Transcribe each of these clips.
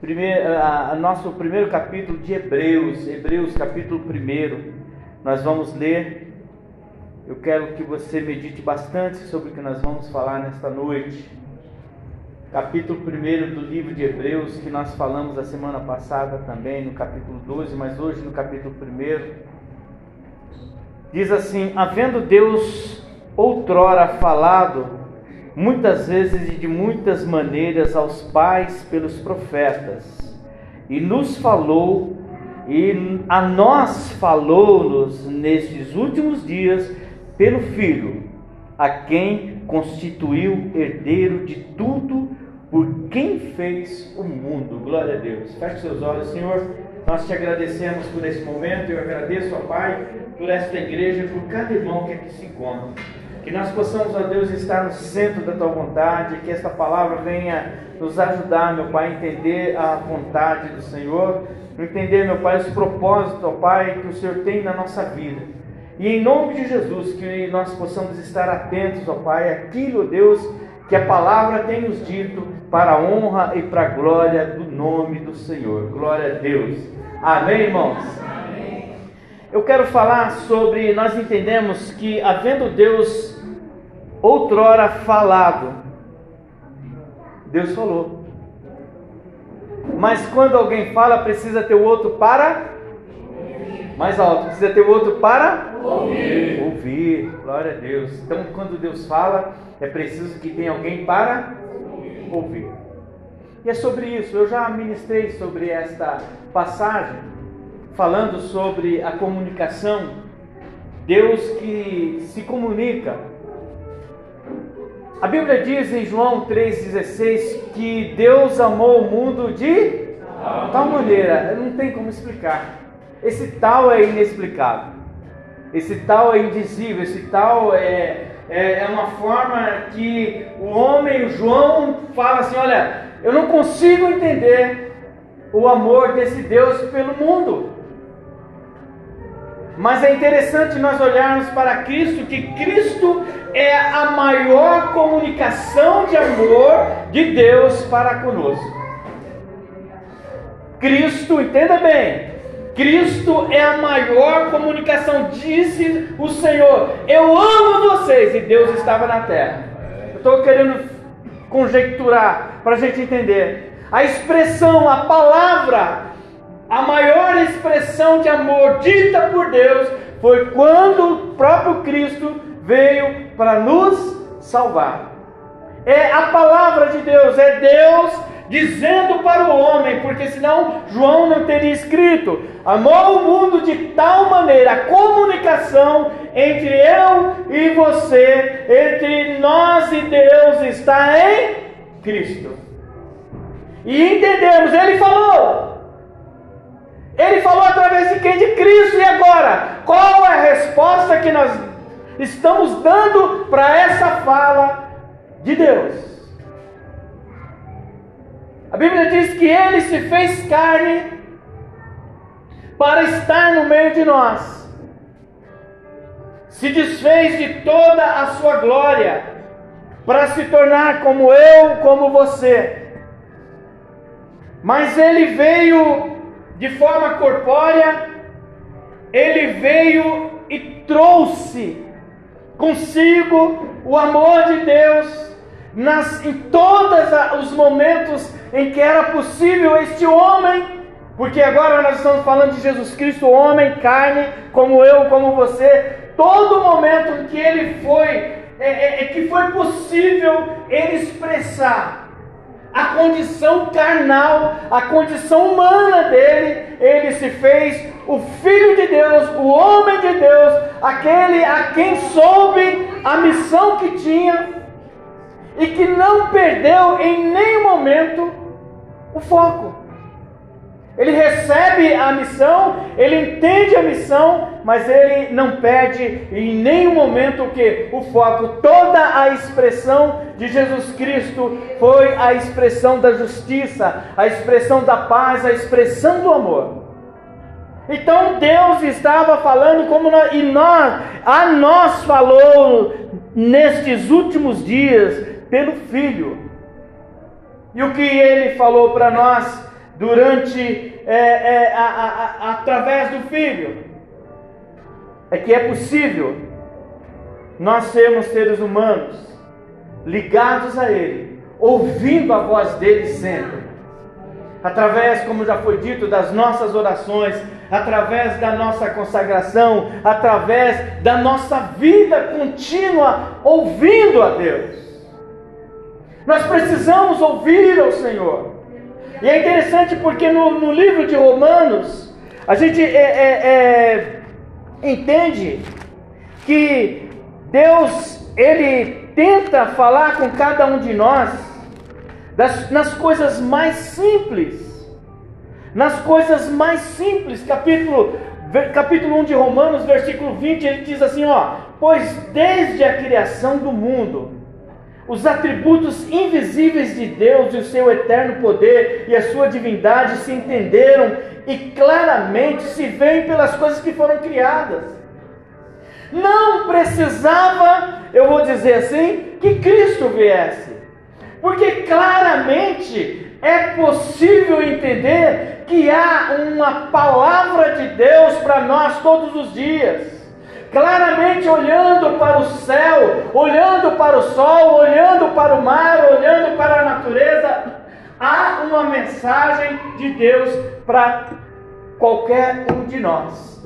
primeiro, a, nosso primeiro capítulo de Hebreus, Hebreus capítulo 1. Nós vamos ler. Eu quero que você medite bastante sobre o que nós vamos falar nesta noite. Capítulo 1 do livro de Hebreus, que nós falamos a semana passada também, no capítulo 12, mas hoje no capítulo 1. Diz assim: Havendo Deus outrora falado muitas vezes e de muitas maneiras aos pais pelos profetas, e nos falou, e a nós falou-nos nestes últimos dias pelo Filho, a quem constituiu herdeiro de tudo, por quem fez o mundo. Glória a Deus. Feche seus olhos, Senhor. Nós te agradecemos por esse momento. Eu agradeço, ó Pai, por esta igreja, por cada irmão que aqui se encontra. Que nós possamos, ó Deus, estar no centro da tua vontade, que esta palavra venha nos ajudar, meu Pai, a entender a vontade do Senhor, entender, meu Pai, os propósitos, ó Pai, que o Senhor tem na nossa vida. E em nome de Jesus, que nós possamos estar atentos, ó Pai, aquilo, ó Deus, que a palavra tem nos dito para a honra e para a glória do nome do Senhor. Glória a Deus. Amém, irmãos? Eu quero falar sobre, nós entendemos que havendo Deus outrora falado, Deus falou. Mas quando alguém fala, precisa ter o outro para mais alto, precisa ter o outro para ouvir. Ouvir. Glória a Deus. Então, quando Deus fala, é preciso que tenha alguém para ouvir. E é sobre isso. Eu já ministrei sobre esta passagem falando sobre a comunicação, Deus que se comunica. A Bíblia diz em João 3,16 que Deus amou o mundo de tal maneira, não tem como explicar. Esse tal é inexplicável, esse tal é indizível, esse tal é, é, é uma forma que o homem, o João, fala assim: olha, eu não consigo entender o amor desse Deus pelo mundo. Mas é interessante nós olharmos para Cristo, que Cristo é a maior comunicação de amor de Deus para conosco. Cristo, entenda bem, Cristo é a maior comunicação, disse o Senhor: Eu amo vocês, e Deus estava na terra. Eu estou querendo conjecturar para a gente entender. A expressão, a palavra a maior expressão de amor dita por Deus foi quando o próprio Cristo veio para nos salvar. É a palavra de Deus, é Deus dizendo para o homem, porque senão João não teria escrito: amou o mundo de tal maneira, a comunicação entre eu e você, entre nós e Deus está em Cristo. E entendemos, ele falou: ele falou através de quem? De Cristo. E agora? Qual é a resposta que nós estamos dando para essa fala de Deus? A Bíblia diz que ele se fez carne para estar no meio de nós. Se desfez de toda a sua glória para se tornar como eu, como você. Mas ele veio de forma corpórea, ele veio e trouxe consigo o amor de Deus nas, em todos os momentos em que era possível este homem, porque agora nós estamos falando de Jesus Cristo, homem, carne, como eu, como você, todo momento em que ele foi, é, é, é que foi possível ele expressar a condição carnal, a condição humana dele, ele se fez o Filho de Deus, o homem de Deus, aquele a quem soube a missão que tinha e que não perdeu em nenhum momento o foco. Ele recebe a missão, ele entende a missão, mas ele não perde em nenhum momento o que? O foco. Toda a expressão de Jesus Cristo foi a expressão da justiça, a expressão da paz, a expressão do amor. Então Deus estava falando como nós, e nós, a nós falou nestes últimos dias pelo Filho. E o que ele falou para nós? Durante é, é, a, a, a, através do Filho, é que é possível nós sermos seres humanos ligados a Ele, ouvindo a voz dele sempre, através, como já foi dito, das nossas orações, através da nossa consagração, através da nossa vida contínua ouvindo a Deus. Nós precisamos ouvir ao Senhor. E é interessante porque no, no livro de Romanos, a gente é, é, é, entende que Deus, Ele tenta falar com cada um de nós das, nas coisas mais simples. Nas coisas mais simples, capítulo, capítulo 1 de Romanos, versículo 20, ele diz assim: ó, pois desde a criação do mundo, os atributos invisíveis de Deus e o seu eterno poder e a sua divindade se entenderam e claramente se veem pelas coisas que foram criadas. Não precisava, eu vou dizer assim, que Cristo viesse, porque claramente é possível entender que há uma palavra de Deus para nós todos os dias claramente olhando para o céu, olhando para o sol, olhando para o mar, olhando para a natureza, há uma mensagem de Deus para qualquer um de nós.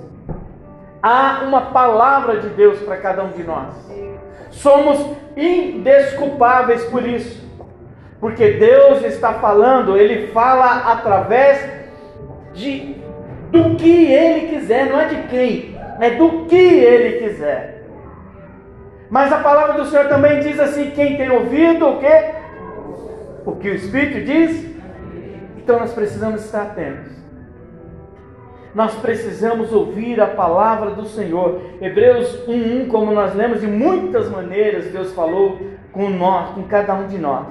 Há uma palavra de Deus para cada um de nós. Somos indesculpáveis por isso. Porque Deus está falando, ele fala através de do que ele quiser, não é de quem é do que ele quiser. Mas a palavra do Senhor também diz assim: quem tem ouvido o que? O que o Espírito diz? Então nós precisamos estar atentos. Nós precisamos ouvir a palavra do Senhor. Hebreus 1:1, como nós lemos de muitas maneiras, Deus falou com nós, com cada um de nós.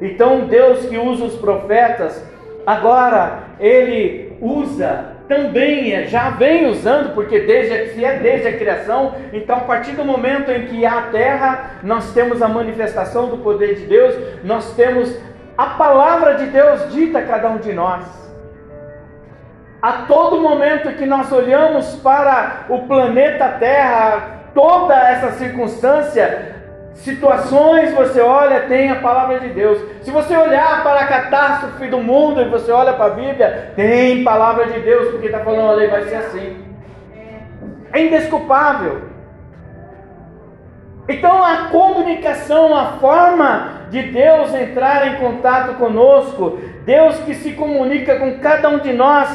Então Deus que usa os profetas, agora ele usa também é, já vem usando, porque desde, se é desde a criação, então a partir do momento em que há a terra, nós temos a manifestação do poder de Deus, nós temos a palavra de Deus dita a cada um de nós. A todo momento que nós olhamos para o planeta Terra, toda essa circunstância, situações você olha, tem a palavra de Deus. Se você olhar para a catástrofe do mundo e você olha para a Bíblia, tem palavra de Deus, porque está falando, olha, vai ser assim. É indesculpável. Então a comunicação, a forma de Deus entrar em contato conosco, Deus que se comunica com cada um de nós,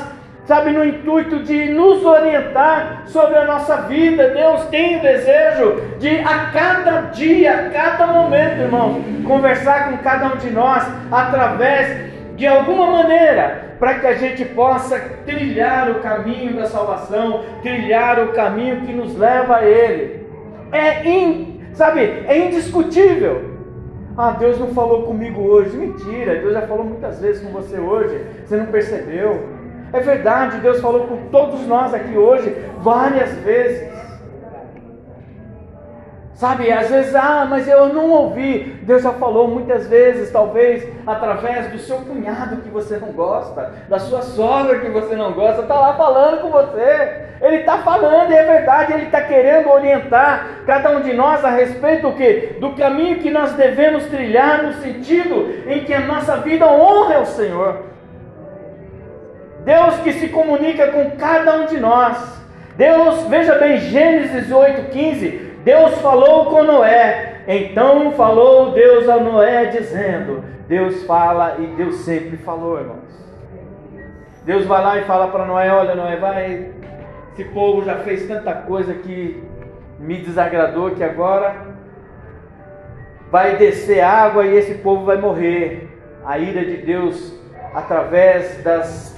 sabe, no intuito de nos orientar sobre a nossa vida. Deus tem o desejo de a cada dia, a cada momento, irmãos, conversar com cada um de nós através de alguma maneira, para que a gente possa trilhar o caminho da salvação, trilhar o caminho que nos leva a Ele. É, in, sabe, é indiscutível. Ah, Deus não falou comigo hoje. Mentira, Deus já falou muitas vezes com você hoje. Você não percebeu. É verdade, Deus falou com todos nós aqui hoje várias vezes. Sabe, às vezes, ah, mas eu não ouvi. Deus já falou muitas vezes, talvez através do seu cunhado que você não gosta, da sua sogra que você não gosta, está lá falando com você. Ele está falando, e é verdade, ele está querendo orientar cada um de nós a respeito do que? Do caminho que nós devemos trilhar no sentido em que a nossa vida honre ao Senhor. Deus que se comunica com cada um de nós. Deus, veja bem, Gênesis 8,15. Deus falou com Noé. Então falou Deus a Noé, dizendo: Deus fala e Deus sempre falou, irmãos. Deus vai lá e fala para Noé: Olha, Noé, vai. Esse povo já fez tanta coisa que me desagradou que agora vai descer água e esse povo vai morrer. A ira de Deus através das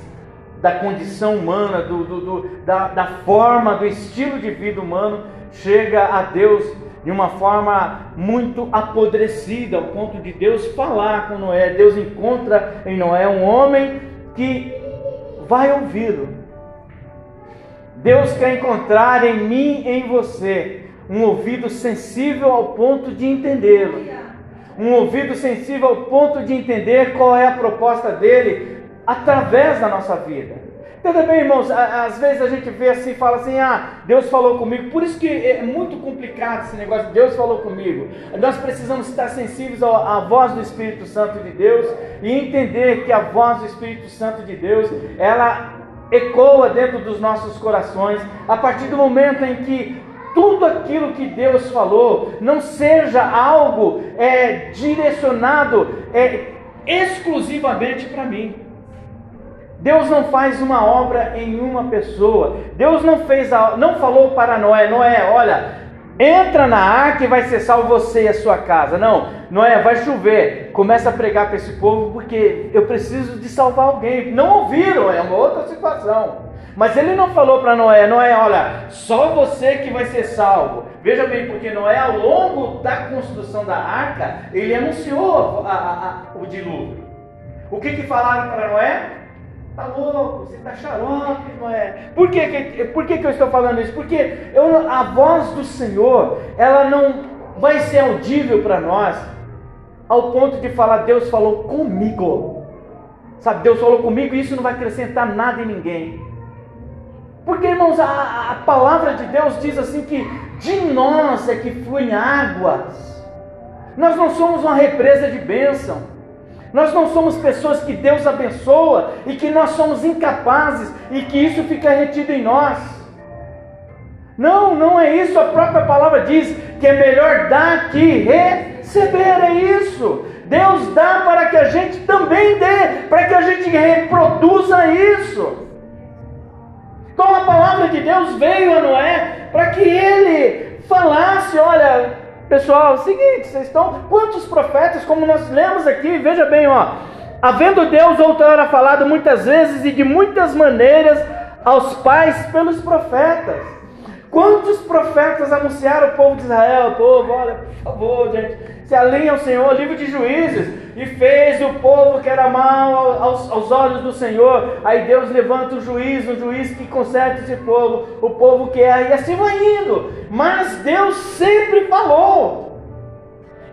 da condição humana, do, do, do, da, da forma, do estilo de vida humano, chega a Deus de uma forma muito apodrecida, ao ponto de Deus falar com Noé. Deus encontra em Noé um homem que vai ouvi-lo. Deus quer encontrar em mim em você um ouvido sensível ao ponto de entendê-lo. Um ouvido sensível ao ponto de entender qual é a proposta dele através da nossa vida. Entenda bem, irmãos, às vezes a gente vê assim e fala assim: ah, Deus falou comigo. Por isso que é muito complicado esse negócio, Deus falou comigo. Nós precisamos estar sensíveis à voz do Espírito Santo de Deus e entender que a voz do Espírito Santo de Deus, ela ecoa dentro dos nossos corações a partir do momento em que tudo aquilo que Deus falou não seja algo é, direcionado é, exclusivamente para mim. Deus não faz uma obra em uma pessoa. Deus não fez, a, não falou para Noé, Noé, olha, entra na arca e vai ser salvo você e a sua casa. Não, Noé, vai chover. Começa a pregar para esse povo porque eu preciso de salvar alguém. Não ouviram, é uma outra situação. Mas ele não falou para Noé, Noé, olha, só você que vai ser salvo. Veja bem, porque Noé, ao longo da construção da arca, ele anunciou a, a, a, o dilúvio. O que, que falaram para Noé? Tá louco, você tá xarope, é? Por que, que, por que, que eu estou falando isso? Porque eu, a voz do Senhor, ela não vai ser audível para nós, ao ponto de falar, Deus falou comigo. Sabe, Deus falou comigo e isso não vai acrescentar nada em ninguém. Porque, irmãos, a, a palavra de Deus diz assim que de nós é que fluem águas. Nós não somos uma represa de bênção. Nós não somos pessoas que Deus abençoa e que nós somos incapazes e que isso fica retido em nós. Não, não é isso. A própria palavra diz que é melhor dar que receber. É isso. Deus dá para que a gente também dê, para que a gente reproduza isso. Então a palavra de Deus veio a Noé para que ele falasse: olha, Pessoal, é o seguinte, vocês estão. Quantos profetas, como nós lemos aqui, veja bem, ó. Havendo Deus outrora falado muitas vezes e de muitas maneiras aos pais pelos profetas. Quantos profetas anunciaram o povo de Israel? Povo, olha, por favor, gente, se alinha ao Senhor, livro de juízes, e fez o povo que era mal aos, aos olhos do Senhor. Aí Deus levanta o juiz, o juiz que conserta esse povo, o povo que é, e assim vai indo. Mas Deus sempre falou.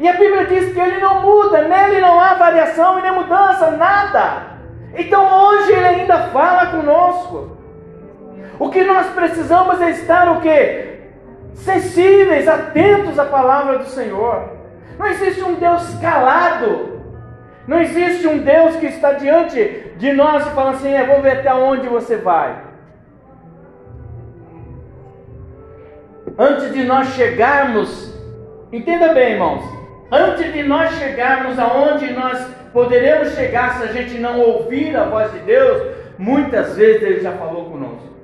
E a Bíblia diz que ele não muda, nele não há variação e nem mudança, nada. Então hoje ele ainda fala conosco. O que nós precisamos é estar o quê? Sensíveis, atentos à palavra do Senhor. Não existe um Deus calado. Não existe um Deus que está diante de nós e fala assim: é, vou ver até onde você vai. Antes de nós chegarmos, entenda bem, irmãos, antes de nós chegarmos aonde nós poderemos chegar se a gente não ouvir a voz de Deus, muitas vezes Ele já falou conosco.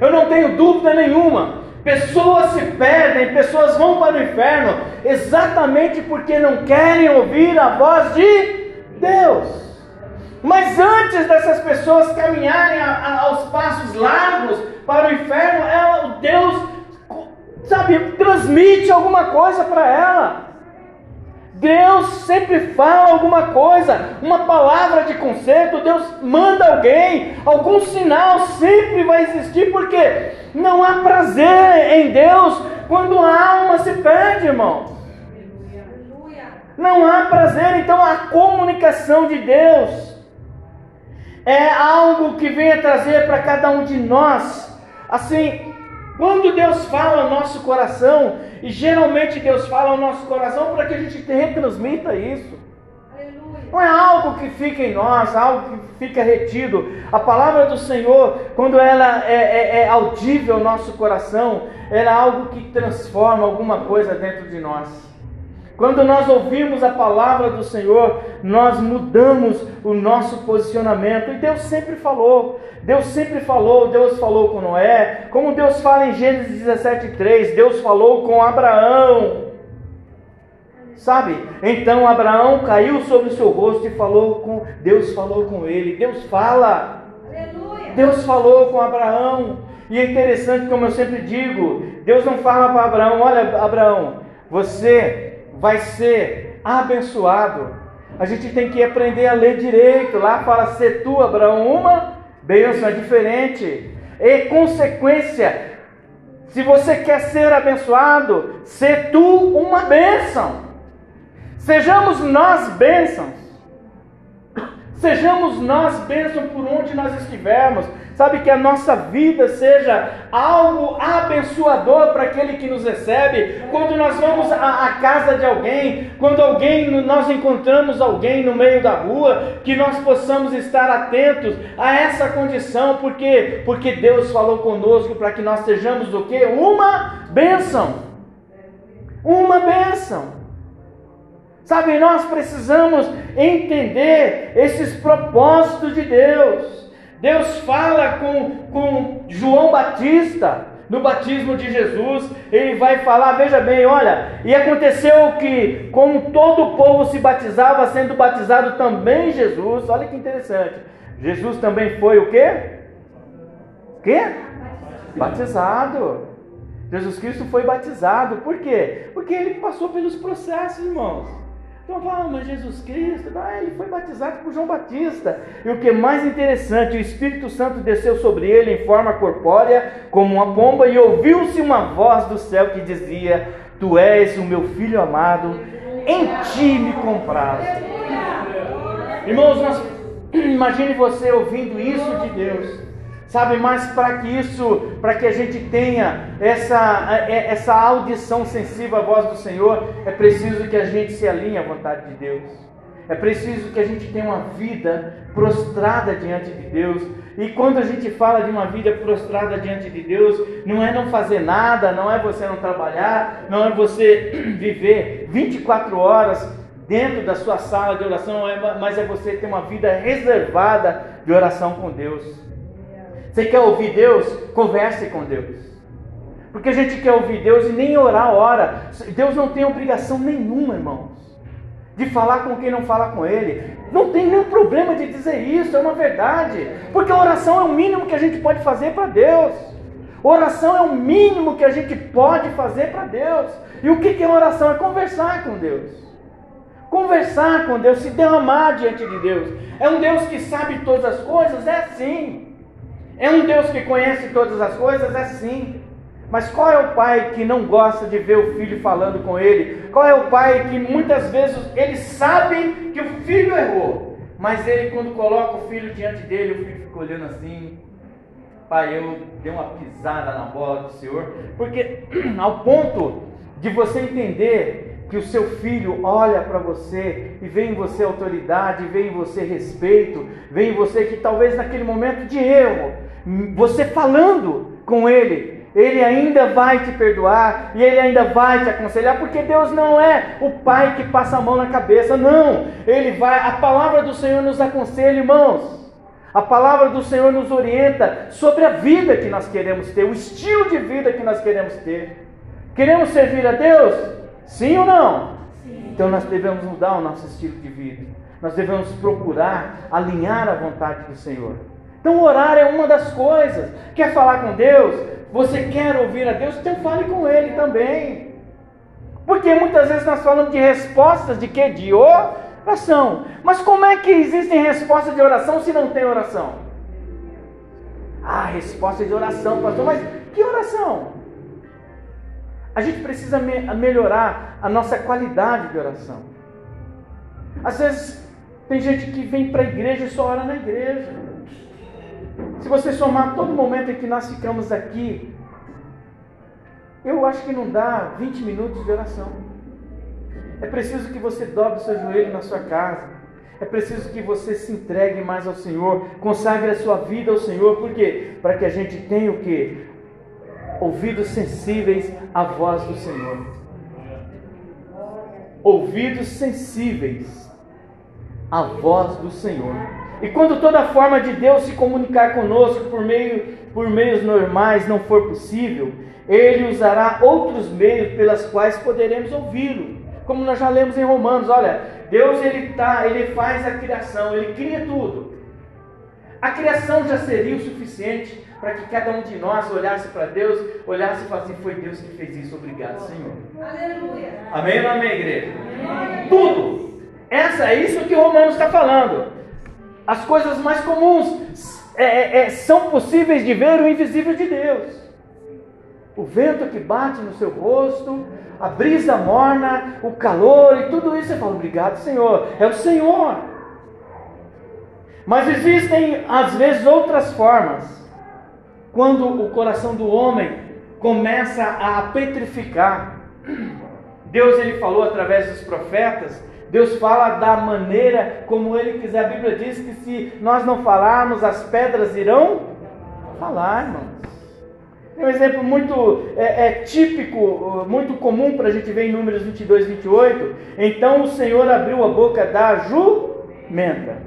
Eu não tenho dúvida nenhuma. Pessoas se perdem, pessoas vão para o inferno exatamente porque não querem ouvir a voz de Deus. Mas antes dessas pessoas caminharem a, a, aos passos largos para o inferno, ela, Deus, sabe, transmite alguma coisa para ela. Deus sempre fala alguma coisa, uma palavra de conserto, Deus manda alguém, algum sinal sempre vai existir, porque não há prazer em Deus quando a alma se perde, irmão. Não há prazer, então a comunicação de Deus é algo que vem a trazer para cada um de nós, assim, quando Deus fala ao nosso coração, e geralmente Deus fala ao nosso coração para que a gente retransmita isso. Não é algo que fica em nós, algo que fica retido. A palavra do Senhor, quando ela é, é, é audível ao nosso coração, ela é algo que transforma alguma coisa dentro de nós. Quando nós ouvimos a palavra do Senhor, nós mudamos o nosso posicionamento. E Deus sempre falou. Deus sempre falou, Deus falou com Noé, como Deus fala em Gênesis 17:3, Deus falou com Abraão. Sabe? Então Abraão caiu sobre o seu rosto e falou com Deus falou com ele. Deus fala. Aleluia. Deus falou com Abraão. E é interessante, como eu sempre digo, Deus não fala para Abraão, olha Abraão, você vai ser abençoado. A gente tem que aprender a ler direito. Lá fala ser tu, Abraão, uma bênção, é diferente. E consequência, se você quer ser abençoado, ser tu uma bênção. Sejamos nós bênçãos. Sejamos nós bênção por onde nós estivermos. Sabe que a nossa vida seja algo abençoador para aquele que nos recebe. Quando nós vamos à, casa de alguém, quando alguém nós encontramos alguém no meio da rua, que nós possamos estar atentos a essa condição, porque porque Deus falou conosco para que nós sejamos o quê? Uma bênção. Uma bênção. Sabe, nós precisamos entender esses propósitos de Deus. Deus fala com, com João Batista no batismo de Jesus, ele vai falar, veja bem, olha, e aconteceu que, como todo o povo se batizava, sendo batizado também Jesus, olha que interessante, Jesus também foi o quê? Quê? Batizado. Jesus Cristo foi batizado, por quê? Porque ele passou pelos processos, irmãos. Então fala, mas Jesus Cristo, ah, ele foi batizado por João Batista. E o que é mais interessante, o Espírito Santo desceu sobre ele em forma corpórea, como uma pomba, e ouviu-se uma voz do céu que dizia: Tu és o meu filho amado, em ti me comprazo. Irmãos, nós, imagine você ouvindo isso de Deus. Sabe, mas para que isso, para que a gente tenha essa, é, essa audição sensível à voz do Senhor, é preciso que a gente se alinhe à vontade de Deus. É preciso que a gente tenha uma vida prostrada diante de Deus. E quando a gente fala de uma vida prostrada diante de Deus, não é não fazer nada, não é você não trabalhar, não é você viver 24 horas dentro da sua sala de oração, é, mas é você ter uma vida reservada de oração com Deus. Você quer ouvir Deus? Converse com Deus. Porque a gente quer ouvir Deus e nem orar ora. Deus não tem obrigação nenhuma, irmãos, de falar com quem não fala com Ele. Não tem nenhum problema de dizer isso, é uma verdade. Porque a oração é o mínimo que a gente pode fazer para Deus. Oração é o mínimo que a gente pode fazer para Deus. E o que é oração? É conversar com Deus. Conversar com Deus, se derramar diante de Deus. É um Deus que sabe todas as coisas? É sim. É um Deus que conhece todas as coisas? É sim. Mas qual é o pai que não gosta de ver o filho falando com ele? Qual é o pai que muitas vezes ele sabe que o filho errou, mas ele quando coloca o filho diante dele, o filho fica olhando assim, pai, eu dei uma pisada na bola do Senhor, porque ao ponto de você entender que o seu filho olha para você e vê em você autoridade, vê em você respeito, vê em você que talvez naquele momento de erro, você falando com Ele, Ele ainda vai te perdoar e Ele ainda vai te aconselhar, porque Deus não é o Pai que passa a mão na cabeça, não. Ele vai, a palavra do Senhor nos aconselha, irmãos. A palavra do Senhor nos orienta sobre a vida que nós queremos ter, o estilo de vida que nós queremos ter. Queremos servir a Deus? Sim ou não? Sim. Então nós devemos mudar o nosso estilo de vida. Nós devemos procurar alinhar a vontade do Senhor. Então, orar é uma das coisas. Quer falar com Deus? Você quer ouvir a Deus? Então, fale com Ele também. Porque muitas vezes nós falamos de respostas de quê? De oração. Mas como é que existem respostas de oração se não tem oração? Ah, resposta de oração, pastor. Mas que oração? A gente precisa me melhorar a nossa qualidade de oração. Às vezes tem gente que vem para a igreja e só ora na igreja. Se você somar todo momento em que nós ficamos aqui, eu acho que não dá 20 minutos de oração. É preciso que você dobre o seu joelho na sua casa. É preciso que você se entregue mais ao Senhor, consagre a sua vida ao Senhor, por quê? Para que a gente tenha o que? Ouvidos sensíveis à voz do Senhor. Ouvidos sensíveis à voz do Senhor. E quando toda forma de Deus se comunicar conosco por, meio, por meios normais não for possível, Ele usará outros meios pelas quais poderemos ouvi-lo. Como nós já lemos em Romanos, olha, Deus ele tá, ele faz a criação, ele cria tudo. A criação já seria o suficiente para que cada um de nós olhasse para Deus, olhasse e falasse: Foi Deus que fez isso, obrigado, Senhor. Aleluia. Amém ou amém, igreja? Amém. Tudo. Essa, é isso que Romanos está falando. As coisas mais comuns é, é, é, são possíveis de ver o invisível de Deus. O vento que bate no seu rosto, a brisa morna, o calor e tudo isso. Você fala, obrigado, Senhor. É o Senhor. Mas existem às vezes outras formas. Quando o coração do homem começa a petrificar. Deus ele falou através dos profetas, Deus fala da maneira como ele quiser. A Bíblia diz que se nós não falarmos, as pedras irão falar, irmãos. Tem um exemplo muito é, é, típico, muito comum para a gente ver em Números 22, 28. Então o Senhor abriu a boca da jumenta.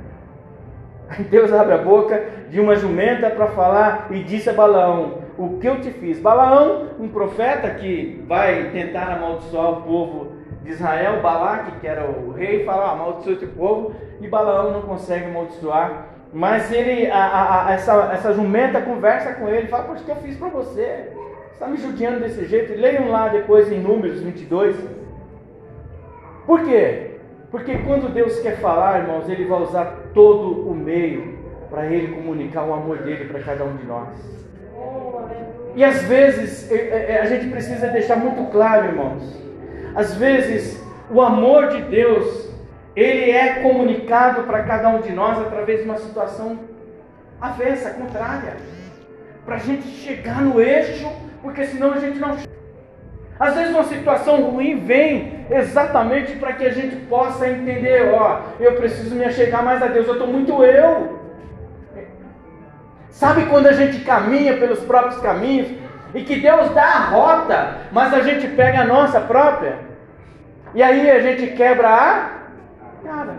Deus abre a boca de uma jumenta para falar e disse a Balaão: O que eu te fiz? Balaão, um profeta que vai tentar amaldiçoar o povo de Israel, Balaque, que era o rei, fala: ah, amaldiçoa esse povo, e Balaão não consegue amaldiçoar mas ele, a, a, essa, essa jumenta conversa com ele, fala, poxa, o que eu fiz para você? Você está me judiando desse jeito? Leiam lá depois em Números 22. Por quê? Porque quando Deus quer falar, irmãos, Ele vai usar todo o meio para Ele comunicar o amor dele para cada um de nós. E às vezes a gente precisa deixar muito claro, irmãos. Às vezes o amor de Deus ele é comunicado para cada um de nós através de uma situação avessa, contrária. Para a gente chegar no eixo, porque senão a gente não chega. Às vezes uma situação ruim vem exatamente para que a gente possa entender, ó, eu preciso me achegar mais a Deus, eu estou muito eu. Sabe quando a gente caminha pelos próprios caminhos e que Deus dá a rota, mas a gente pega a nossa própria? E aí a gente quebra a Cara,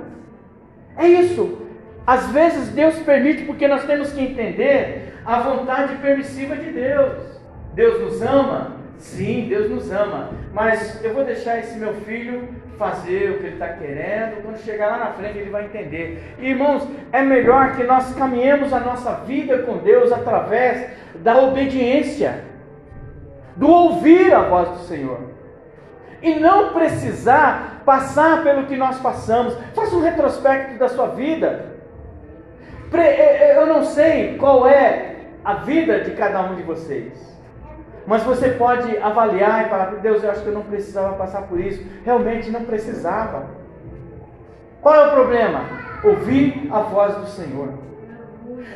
é isso. Às vezes Deus permite porque nós temos que entender a vontade permissiva de Deus. Deus nos ama? Sim, Deus nos ama. Mas eu vou deixar esse meu filho fazer o que ele está querendo. Quando chegar lá na frente, ele vai entender. Irmãos, é melhor que nós caminhemos a nossa vida com Deus através da obediência, do ouvir a voz do Senhor e não precisar passar pelo que nós passamos. Faça um retrospecto da sua vida. É, é, eu não sei qual é a vida de cada um de vocês, mas você pode avaliar e falar: Deus, eu acho que eu não precisava passar por isso. Realmente não precisava. Qual é o problema? Ouvir a voz do Senhor.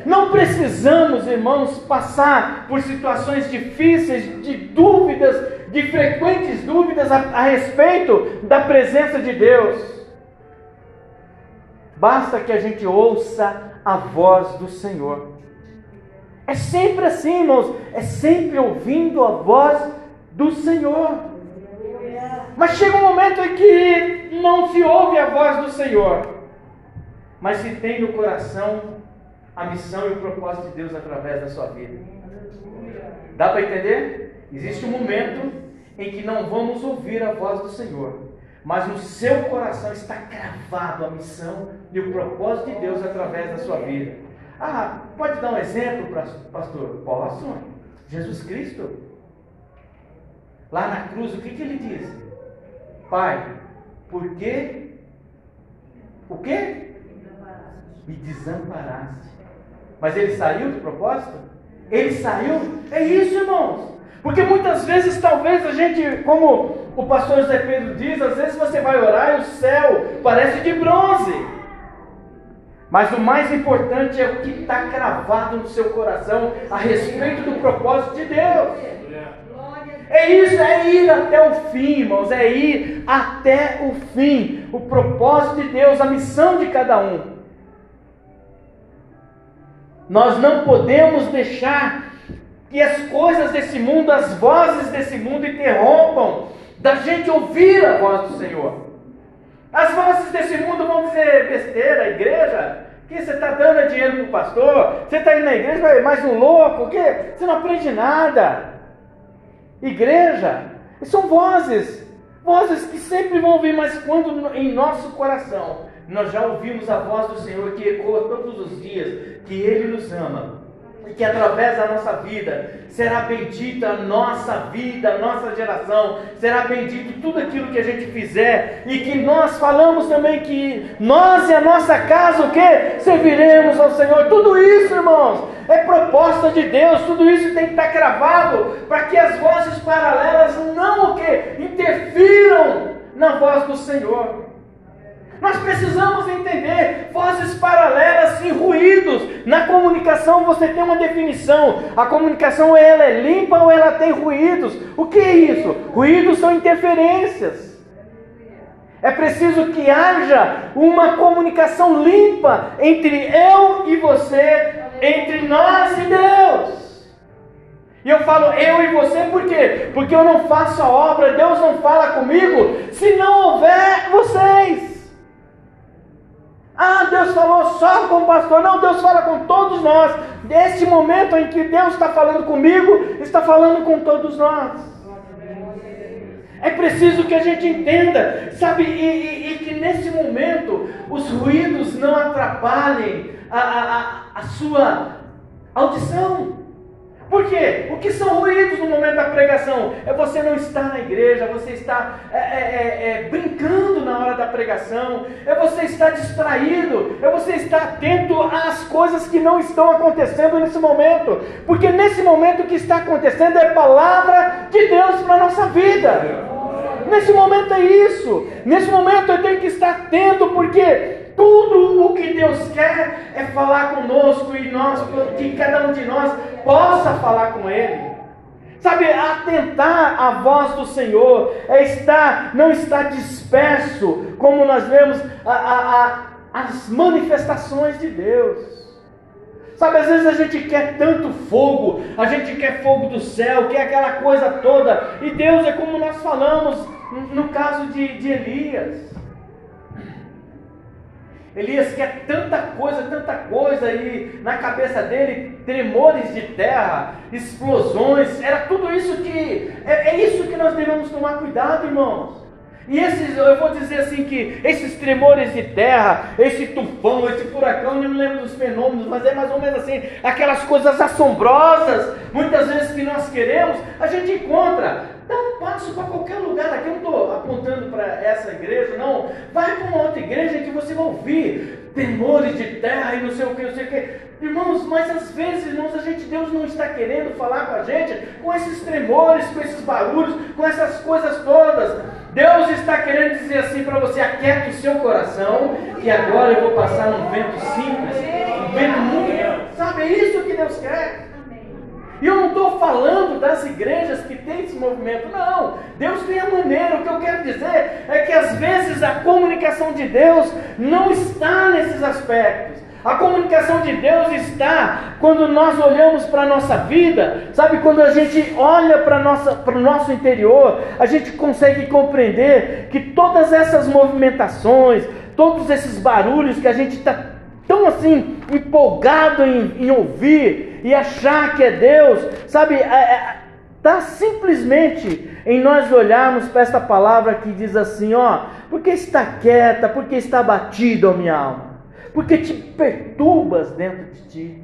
Não precisamos, irmãos, passar por situações difíceis, de dúvidas, de frequentes dúvidas a, a respeito da presença de Deus. Basta que a gente ouça a voz do Senhor. É sempre assim, irmãos, é sempre ouvindo a voz do Senhor. Mas chega um momento em que não se ouve a voz do Senhor, mas se tem no coração a missão e o propósito de Deus através da sua vida. Dá para entender? Existe um momento em que não vamos ouvir a voz do Senhor, mas no seu coração está cravado a missão e o propósito de Deus através da sua vida. Ah, pode dar um exemplo, pastor? Posso? Jesus Cristo. Lá na cruz, o que, que ele diz? Pai, por que? O que? Me desamparaste. Mas ele saiu do propósito? Ele saiu? É isso, irmãos. Porque muitas vezes, talvez a gente, como o pastor José Pedro diz, às vezes você vai orar e o céu parece de bronze. Mas o mais importante é o que está cravado no seu coração a respeito do propósito de Deus. É isso, é ir até o fim, irmãos, é ir até o fim. O propósito de Deus, a missão de cada um. Nós não podemos deixar que as coisas desse mundo, as vozes desse mundo interrompam da gente ouvir a voz do Senhor. As vozes desse mundo vão dizer besteira, igreja, que você está dando dinheiro para o pastor, você está indo na igreja, mais um louco, o quê? Você não aprende nada. Igreja, são vozes, vozes que sempre vão vir, mas quando em nosso coração nós já ouvimos a voz do Senhor que ecoa todos os dias, que Ele nos ama e que através da nossa vida será bendita a nossa vida, a nossa geração, será bendito tudo aquilo que a gente fizer e que nós falamos também que nós e a nossa casa o que serviremos ao Senhor. Tudo isso, irmãos, é proposta de Deus. Tudo isso tem que estar cravado para que as vozes paralelas não o que interfiram na voz do Senhor. Nós precisamos entender vozes paralelas e ruídos. Na comunicação você tem uma definição. A comunicação ela é limpa ou ela tem ruídos? O que é isso? Ruídos são interferências. É preciso que haja uma comunicação limpa entre eu e você, entre nós e Deus. E eu falo eu e você por quê? Porque eu não faço a obra, Deus não fala comigo se não houver vocês. Ah, Deus falou só com o pastor. Não, Deus fala com todos nós. Nesse momento em que Deus está falando comigo, está falando com todos nós. É preciso que a gente entenda, sabe, e, e, e que nesse momento os ruídos não atrapalhem a, a, a sua audição. Por quê? O que são ruídos no momento da pregação? É você não estar na igreja, você está é, é, é, é, brincando na hora da pregação, é você estar distraído, é você estar atento às coisas que não estão acontecendo nesse momento. Porque nesse momento o que está acontecendo é palavra de Deus para a nossa vida. Nesse momento é isso. Nesse momento eu tenho que estar atento, porque tudo o que Deus quer é falar conosco e nós, que cada um de nós possa falar com Ele. Sabe, atentar à voz do Senhor é estar, não estar disperso, como nós vemos a, a, a, as manifestações de Deus. Sabe, às vezes a gente quer tanto fogo, a gente quer fogo do céu, quer aquela coisa toda, e Deus é como nós falamos no caso de, de Elias. Elias quer tanta coisa, tanta coisa, e na cabeça dele, tremores de terra, explosões, era tudo isso que. É, é isso que nós devemos tomar cuidado, irmãos. E esses, eu vou dizer assim que esses tremores de terra, esse tufão, esse furacão, eu não lembro dos fenômenos, mas é mais ou menos assim, aquelas coisas assombrosas, muitas vezes que nós queremos, a gente encontra. Dá um passo para qualquer lugar aqui. Eu estou apontando para essa igreja, não. Vai para uma outra igreja que você vai ouvir temores de terra e não sei o que, não sei o que. Irmãos, mas às vezes, irmãos, a gente, Deus não está querendo falar com a gente com esses tremores, com esses barulhos, com essas coisas todas. Deus está querendo dizer assim para você: aquieta o seu coração, que agora eu vou passar num vento simples, um vento muito. Sabe, é isso que Deus quer. E eu não estou falando das igrejas que têm esse movimento, não. Deus tem a maneira. O que eu quero dizer é que às vezes a comunicação de Deus não está nesses aspectos. A comunicação de Deus está quando nós olhamos para a nossa vida, sabe? Quando a gente olha para o nosso interior, a gente consegue compreender que todas essas movimentações, todos esses barulhos que a gente está tão assim empolgado em, em ouvir e achar que é Deus, sabe? Está é, é, simplesmente em nós olharmos para esta palavra que diz assim: ó, porque está quieta, porque está abatido a minha alma, porque te perturbas dentro de ti.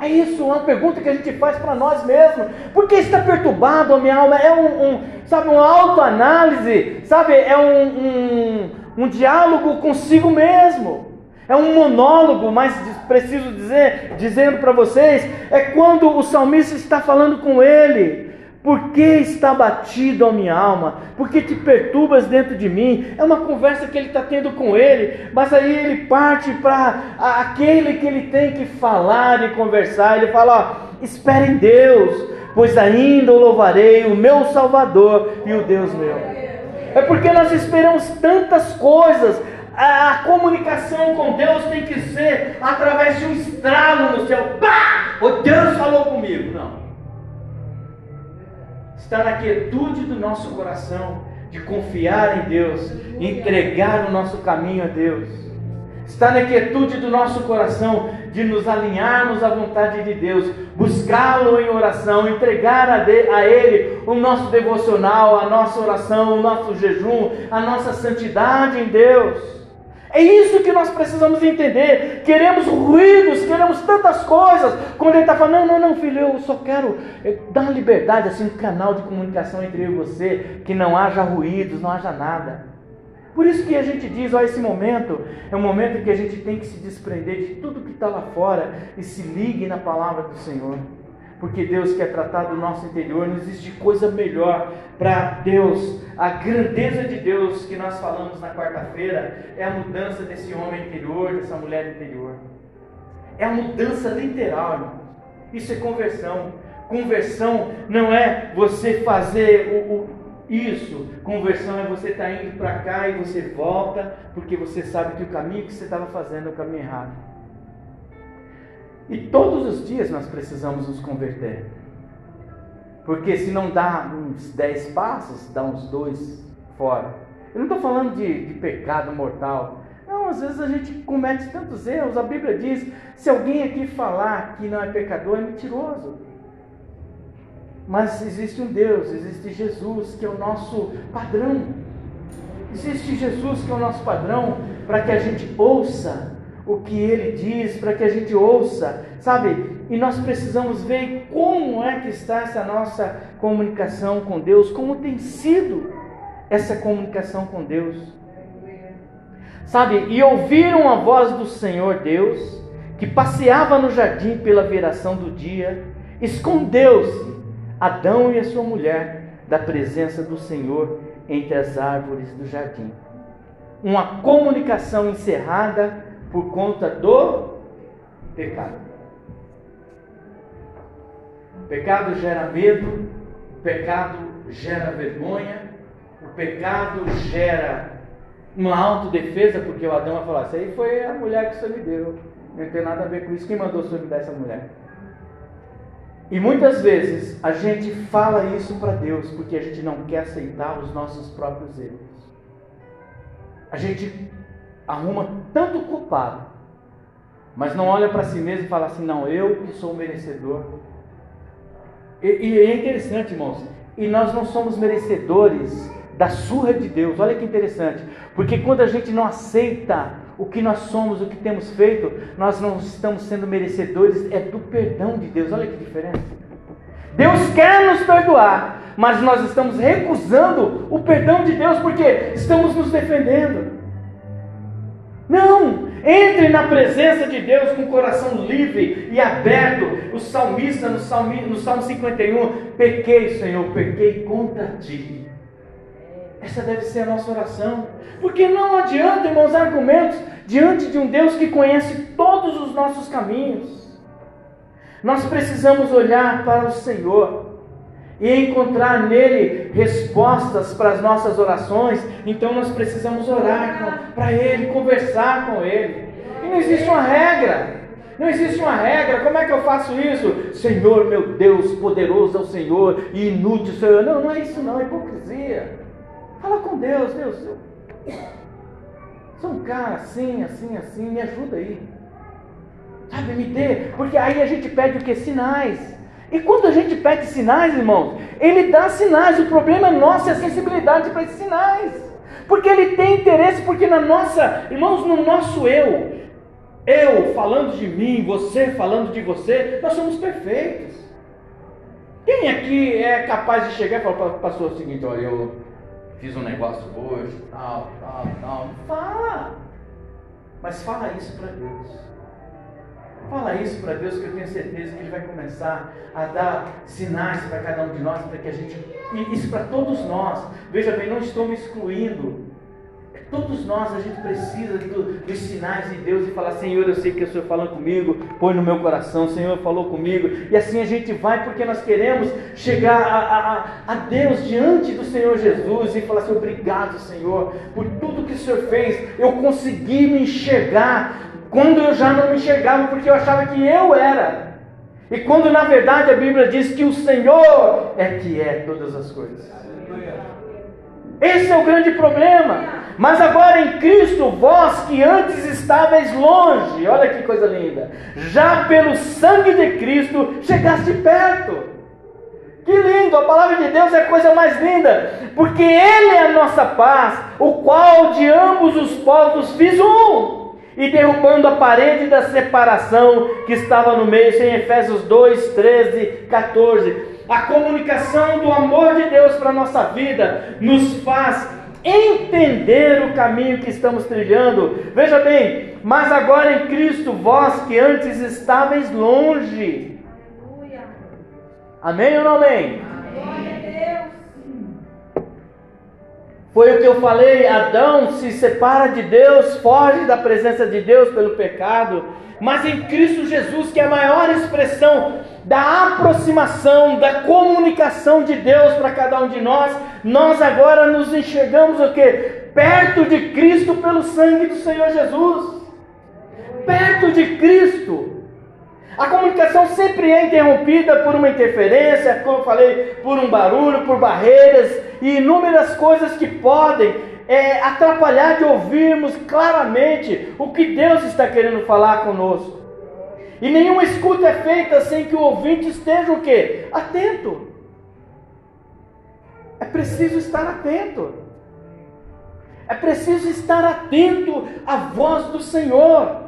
É isso, é uma pergunta que a gente faz para nós mesmos. Por que está perturbado a minha alma? É um, um sabe, uma autoanálise, sabe? É um, um, um diálogo consigo mesmo. É um monólogo, mas preciso dizer, dizendo para vocês, é quando o salmista está falando com ele. Por que está batido a minha alma? Por que te perturbas dentro de mim? É uma conversa que ele está tendo com ele, mas aí ele parte para aquele que ele tem que falar e conversar. Ele fala: ó, espere em Deus, pois ainda o louvarei, o meu Salvador e o Deus meu. É porque nós esperamos tantas coisas, a, a, comunicação com Deus tem que ser através de um estralo no céu. Pá! O Deus falou comigo. Não. Está na quietude do nosso coração de confiar em Deus, entregar o nosso caminho a Deus. Está na quietude do nosso coração de nos alinharmos à vontade de Deus, buscá-lo em oração, entregar a, de, a Ele o nosso devocional, a nossa oração, o nosso jejum, a nossa santidade em Deus. É isso que nós precisamos entender. Queremos ruídos, queremos tantas coisas. Quando ele está falando, não, não, não, filho, eu só quero eh, dar liberdade, assim, um canal de comunicação entre eu e você, que não haja ruídos, não haja nada. Por isso que a gente diz, ó, esse momento é um momento que a gente tem que se desprender de tudo que está lá fora e se ligue na palavra do Senhor. Porque Deus quer tratar do nosso interior. Não existe coisa melhor para Deus. A grandeza de Deus que nós falamos na quarta-feira é a mudança desse homem interior, dessa mulher interior. É a mudança literal. Isso é conversão. Conversão não é você fazer o, o isso. Conversão é você estar tá indo para cá e você volta, porque você sabe que o caminho que você estava fazendo é o caminho errado. E todos os dias nós precisamos nos converter. Porque se não dá uns dez passos, dá uns dois fora. Eu não estou falando de, de pecado mortal. Não, às vezes a gente comete tantos erros. A Bíblia diz: se alguém aqui falar que não é pecador, é mentiroso. Mas existe um Deus, existe Jesus que é o nosso padrão. Existe Jesus que é o nosso padrão para que a gente ouça o que ele diz, para que a gente ouça, sabe? E nós precisamos ver como é que está essa nossa comunicação com Deus, como tem sido essa comunicação com Deus. Sabe? E ouviram a voz do Senhor Deus, que passeava no jardim pela viração do dia, escondeu-se Adão e a sua mulher da presença do Senhor entre as árvores do jardim. Uma comunicação encerrada por conta do pecado. O pecado gera medo, o pecado gera vergonha, o pecado gera uma autodefesa, porque o Adão vai falar: Isso aí foi a mulher que o Senhor me deu. Não tem nada a ver com isso. Quem mandou o Senhor me dar essa mulher? E muitas vezes a gente fala isso para Deus porque a gente não quer aceitar os nossos próprios erros. A gente arruma tanto culpado, mas não olha para si mesmo e fala assim: não, eu que sou merecedor. E, e é interessante, irmãos, e nós não somos merecedores da surra de Deus. Olha que interessante, porque quando a gente não aceita o que nós somos, o que temos feito, nós não estamos sendo merecedores, é do perdão de Deus. Olha que diferença. Deus quer nos perdoar, mas nós estamos recusando o perdão de Deus porque estamos nos defendendo. Não! Entre na presença de Deus com o coração livre e aberto. O salmista no Salmo, no Salmo 51: Pequei, Senhor, pequei contra ti. Essa deve ser a nossa oração. Porque não adianta, irmãos, argumentos diante de um Deus que conhece todos os nossos caminhos. Nós precisamos olhar para o Senhor e encontrar nele respostas para as nossas orações. Então nós precisamos orar para Ele, conversar com Ele. E não existe uma regra. Não existe uma regra. Como é que eu faço isso? Senhor, meu Deus, poderoso é o Senhor e inútil Senhor. Não, não é isso não, é hipocrisia. Fala com Deus, Deus. Eu sou um cara assim, assim, assim, me ajuda aí. Sabe, me dê. Porque aí a gente pede o que? Sinais. E quando a gente pede sinais, irmãos, ele dá sinais. O problema é nossa, é a sensibilidade para esses sinais. Porque ele tem interesse, porque na nossa, irmãos, no nosso eu, eu falando de mim, você falando de você, nós somos perfeitos. Quem aqui é capaz de chegar e falar, pastor, é o seguinte, olha, eu fiz um negócio hoje, tal, tal, tal. Fala! Mas fala isso para Deus. Fala isso para Deus que eu tenho certeza que Ele vai começar a dar sinais para cada um de nós, para que a gente. E isso para todos nós. Veja bem, não estou me excluindo. Todos nós a gente precisa do, dos sinais de Deus e falar, Senhor, eu sei que o Senhor falando comigo, põe no meu coração, Senhor falou comigo, e assim a gente vai porque nós queremos chegar a, a, a Deus diante do Senhor Jesus e falar assim, obrigado Senhor, por tudo que o Senhor fez, eu consegui me enxergar quando eu já não me enxergava porque eu achava que eu era. E quando na verdade a Bíblia diz que o Senhor é que é todas as coisas. Esse é o grande problema. Mas agora em Cristo, vós que antes estáveis longe, olha que coisa linda, já pelo sangue de Cristo chegaste perto. Que lindo, a palavra de Deus é a coisa mais linda, porque Ele é a nossa paz, o qual de ambos os povos fiz um, e derrubando a parede da separação que estava no meio, em Efésios 2, 13, 14. A comunicação do amor de Deus para a nossa vida nos faz entender o caminho que estamos trilhando. Veja bem, mas agora em Cristo, vós que antes estáveis longe. Amém ou não amém? amém. Foi o que eu falei: Adão se separa de Deus, foge da presença de Deus pelo pecado, mas em Cristo Jesus, que é a maior expressão da aproximação, da comunicação de Deus para cada um de nós, nós agora nos enxergamos o que? Perto de Cristo pelo sangue do Senhor Jesus. Perto de Cristo. A comunicação sempre é interrompida por uma interferência, como eu falei, por um barulho, por barreiras e inúmeras coisas que podem é, atrapalhar de ouvirmos claramente o que Deus está querendo falar conosco. E nenhuma escuta é feita sem que o ouvinte esteja o quê? Atento. É preciso estar atento. É preciso estar atento à voz do Senhor.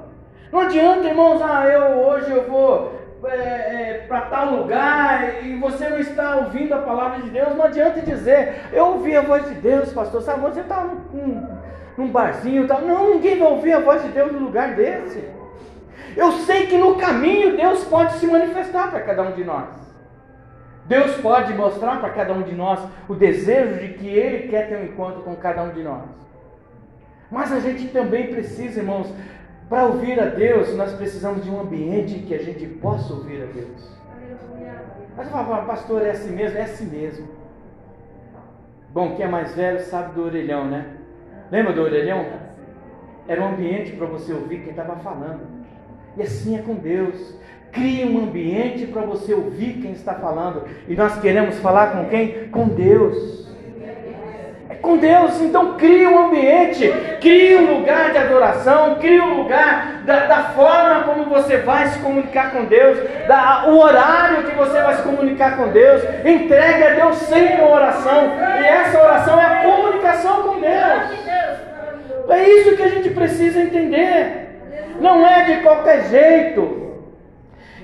Não adianta, irmãos, ah, eu hoje eu vou é, é, para tal lugar e você não está ouvindo a palavra de Deus. Não adianta dizer, eu ouvi a voz de Deus, pastor. Sabe, você está num, num barzinho, tá? não, ninguém vai ouvir a voz de Deus no lugar desse. Eu sei que no caminho Deus pode se manifestar para cada um de nós. Deus pode mostrar para cada um de nós o desejo de que Ele quer ter um encontro com cada um de nós. Mas a gente também precisa, irmãos, para ouvir a Deus, nós precisamos de um ambiente que a gente possa ouvir a Deus. Mas você fala, pastor, é assim mesmo? É assim mesmo. Bom, quem é mais velho sabe do orelhão, né? Lembra do orelhão? Era um ambiente para você ouvir quem estava falando. E assim é com Deus. Crie um ambiente para você ouvir quem está falando. E nós queremos falar com quem? Com Deus com Deus. Então crie um ambiente, crie um lugar de adoração, crie um lugar da, da forma como você vai se comunicar com Deus, da, o horário que você vai se comunicar com Deus. Entregue a Deus sempre uma oração. E essa oração é a comunicação com Deus. É isso que a gente precisa entender. Não é de qualquer jeito.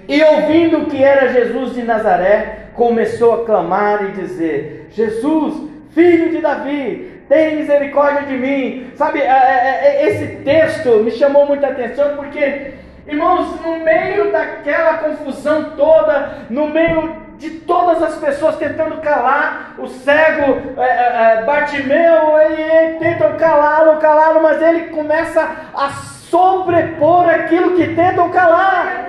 E ouvindo que era Jesus de Nazaré, começou a clamar e dizer: Jesus, filho de Davi, tem misericórdia de mim. Sabe, é, é, é, esse texto me chamou muita atenção porque, irmãos, no meio daquela confusão toda, no meio de todas as pessoas tentando calar o cego é, é, Bartimeu, e tentam calá-lo, calá-lo, mas ele começa a sobrepor aquilo que tentam calar.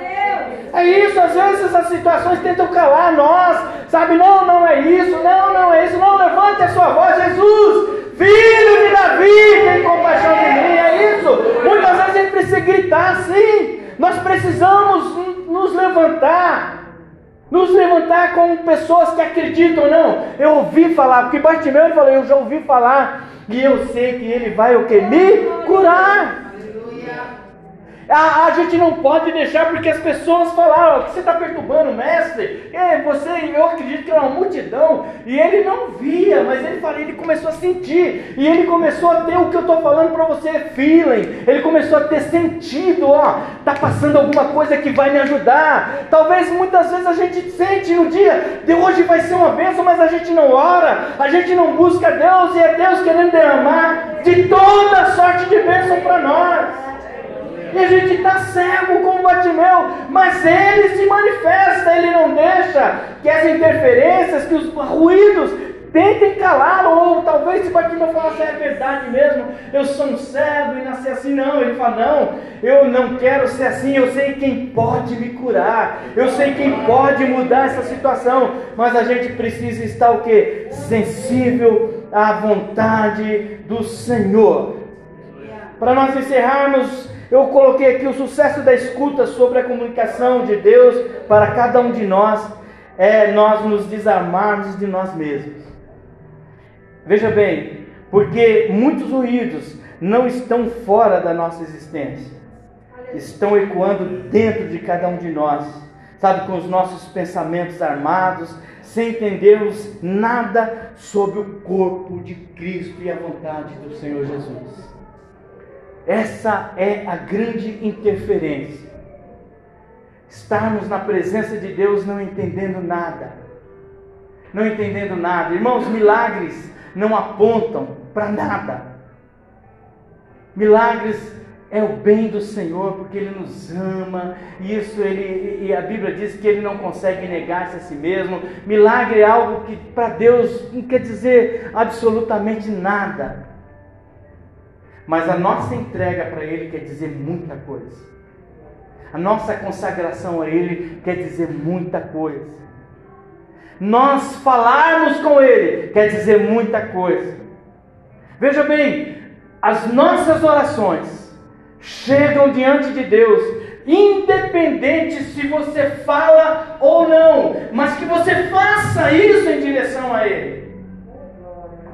É isso, às vezes as situações tentam calar nós, sabe? Não, não é isso, não, não é isso, não, levante a sua voz, Jesus, filho de Davi, tem compaixão de mim, é isso. Muitas vezes a gente precisa gritar assim, nós precisamos nos levantar. Nos levantar como pessoas que acreditam, não. Eu ouvi falar, porque Bartimeu falou, eu já ouvi falar, e eu sei que ele vai o que? Me curar. A, a, gente não pode deixar porque as pessoas falaram que você está perturbando o mestre. É, você, eu acredito que era uma multidão. E ele não via, mas ele falou, ele começou a sentir. E ele começou a ter o que eu estou falando para você, feeling. Ele começou a ter sentido, ó, tá passando alguma coisa que vai me ajudar. Talvez muitas vezes a gente sente no dia, de hoje vai ser uma bênção, mas a gente não ora, a gente não busca Deus e é Deus querendo derramar de toda sorte de bênção para nós. E a gente está cego como Batimeu, mas ele se manifesta, ele não deixa que as interferências, que os ruídos tentem calá-lo, ou talvez se Batimeu falasse é verdade mesmo, eu sou um cego e nasci assim, não, ele fala, não, eu não quero ser assim, eu sei quem pode me curar, eu sei quem pode mudar essa situação, mas a gente precisa estar o que? Sensível à vontade do Senhor. Para nós encerrarmos eu coloquei aqui o sucesso da escuta sobre a comunicação de Deus para cada um de nós é nós nos desarmarmos de nós mesmos. Veja bem, porque muitos ruídos não estão fora da nossa existência, estão ecoando dentro de cada um de nós, sabe, com os nossos pensamentos armados, sem entendermos nada sobre o corpo de Cristo e a vontade do Senhor Jesus. Essa é a grande interferência. Estarmos na presença de Deus não entendendo nada. Não entendendo nada. Irmãos, milagres não apontam para nada. Milagres é o bem do Senhor, porque Ele nos ama, e isso ele, e a Bíblia diz que Ele não consegue negar-se a si mesmo. Milagre é algo que para Deus não quer dizer absolutamente nada. Mas a nossa entrega para Ele quer dizer muita coisa. A nossa consagração a Ele quer dizer muita coisa. Nós falarmos com Ele quer dizer muita coisa. Veja bem, as nossas orações chegam diante de Deus, independente se você fala ou não, mas que você faça isso em direção a Ele.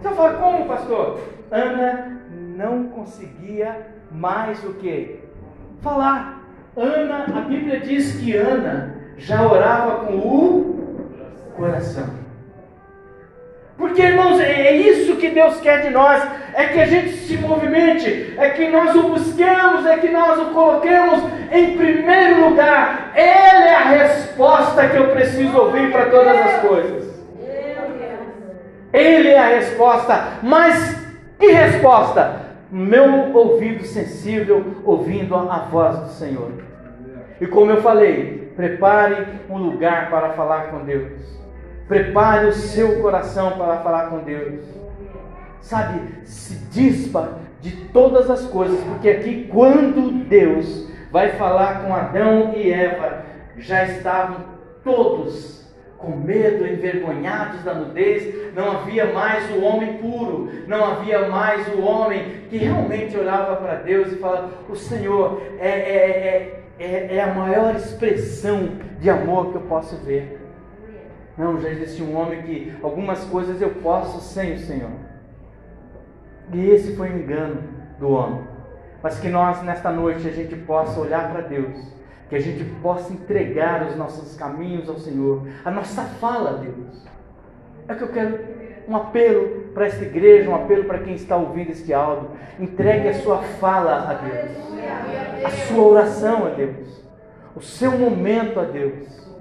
Você fala, como, pastor? Ana não conseguia mais o que? Falar. Ana, a Bíblia diz que Ana já orava com o coração. Porque, irmãos, é, é isso que Deus quer de nós, é que a gente se movimente, é que nós o busquemos, é que nós o coloquemos em primeiro lugar. Ele é a resposta que eu preciso ouvir para todas as coisas. Ele é a resposta, mas que resposta? Meu ouvido sensível ouvindo a voz do Senhor. E como eu falei, prepare um lugar para falar com Deus. Prepare o seu coração para falar com Deus. Sabe, se dispa de todas as coisas, porque aqui, quando Deus vai falar com Adão e Eva, já estavam todos com medo, envergonhados da nudez, não havia mais o homem puro, não havia mais o homem que realmente olhava para Deus e falava: O Senhor é, é, é, é, é a maior expressão de amor que eu posso ver. Não, já existe um homem que algumas coisas eu posso sem o Senhor. E esse foi o engano do homem. Mas que nós, nesta noite, a gente possa olhar para Deus, que a gente possa entregar os nossos caminhos ao Senhor, a nossa fala a Deus. É que eu quero um apelo para esta igreja, um apelo para quem está ouvindo este áudio. Entregue a sua fala a Deus, a sua oração a Deus, o seu momento a Deus.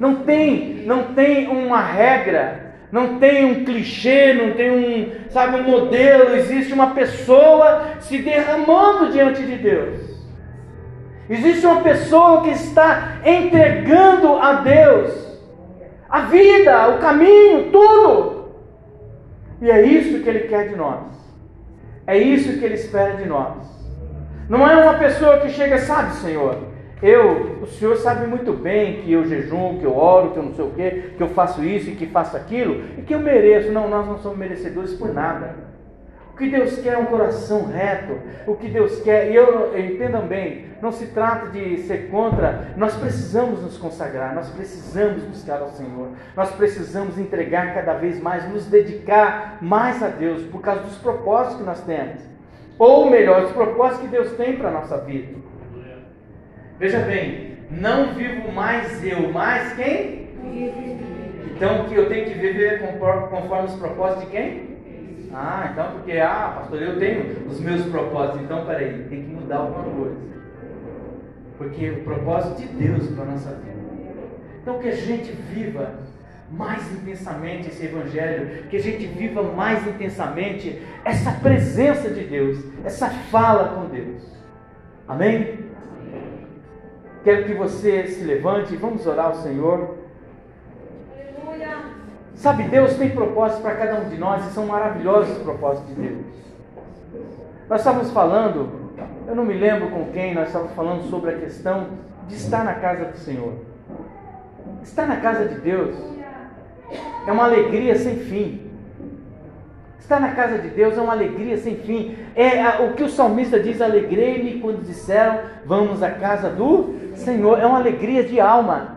Não tem, não tem uma regra, não tem um clichê, não tem um, sabe, um modelo, existe uma pessoa se derramando diante de Deus. Existe uma pessoa que está entregando a Deus a vida, o caminho, tudo. E é isso que Ele quer de nós. É isso que Ele espera de nós. Não é uma pessoa que chega, sabe, Senhor, eu, o Senhor sabe muito bem que eu jejum, que eu oro, que eu não sei o quê, que eu faço isso e que faço aquilo, e que eu mereço. Não, nós não somos merecedores por nada. O que Deus quer é um coração reto. O que Deus quer, e eu, entendam bem, não se trata de ser contra, nós precisamos nos consagrar, nós precisamos buscar ao Senhor, nós precisamos entregar cada vez mais, nos dedicar mais a Deus, por causa dos propósitos que nós temos. Ou melhor, os propósitos que Deus tem para a nossa vida. Veja bem, não vivo mais eu, mas quem? Então que eu tenho que viver conforme os propósitos de quem? Ah, então porque, ah, pastor, eu tenho os meus propósitos. Então, peraí, tem que mudar alguma coisa. Porque o propósito de Deus para a nossa vida. Então que a gente viva mais intensamente esse Evangelho, que a gente viva mais intensamente essa presença de Deus, essa fala com Deus. Amém? Quero que você se levante e vamos orar ao Senhor. Sabe, Deus tem propósitos para cada um de nós e são maravilhosos os propósitos de Deus. Nós estávamos falando, eu não me lembro com quem, nós estávamos falando sobre a questão de estar na casa do Senhor. Estar na casa de Deus é uma alegria sem fim. Estar na casa de Deus é uma alegria sem fim. É o que o salmista diz: alegrei-me quando disseram, vamos à casa do Senhor. É uma alegria de alma.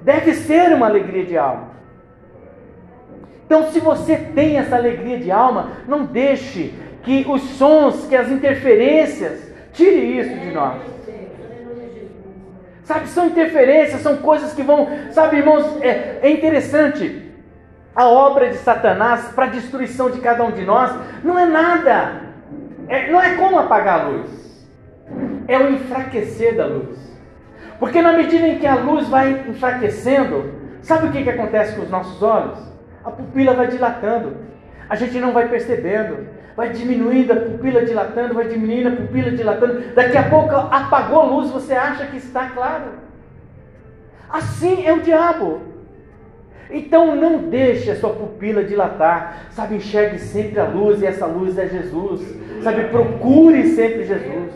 Deve ser uma alegria de alma. Então, se você tem essa alegria de alma, não deixe que os sons, que as interferências, tire isso de nós. Sabe, são interferências, são coisas que vão. Sabe, irmãos, é, é interessante a obra de Satanás para a destruição de cada um de nós não é nada. É, não é como apagar a luz. É o enfraquecer da luz. Porque na medida em que a luz vai enfraquecendo, sabe o que, que acontece com os nossos olhos? A pupila vai dilatando. A gente não vai percebendo. vai diminuindo, a pupila dilatando, vai diminuindo, a pupila dilatando. Daqui a pouco apagou a luz, você acha que está claro. Assim é o diabo. Então não deixe a sua pupila dilatar. Sabe, enxergue sempre a luz e essa luz é Jesus. Sabe, procure sempre Jesus.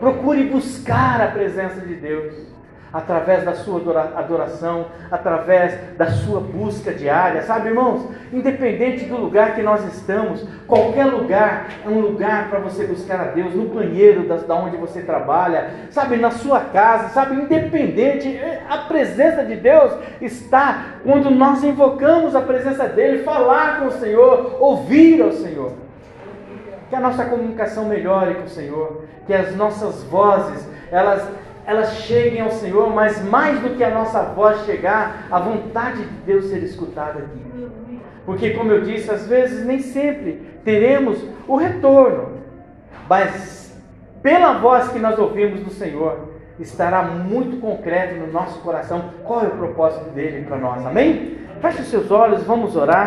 Procure buscar a presença de Deus através da sua adoração, através da sua busca diária, sabe, irmãos? Independente do lugar que nós estamos, qualquer lugar é um lugar para você buscar a Deus, no banheiro da, onde você trabalha, sabe, na sua casa, sabe, independente, é, a presença de Deus está quando nós invocamos a presença dele, falar com o Senhor, ouvir ao Senhor. Que a nossa comunicação melhore com o Senhor, que as nossas vozes, elas elas cheguem ao Senhor, mas mais do que a nossa voz chegar, a vontade de Deus ser escutada aqui. Porque, como eu disse, às vezes nem sempre teremos o retorno, mas pela voz que nós ouvimos do Senhor, estará muito concreto no nosso coração qual é o propósito dele para nós. Amém? Feche os seus olhos, vamos orar.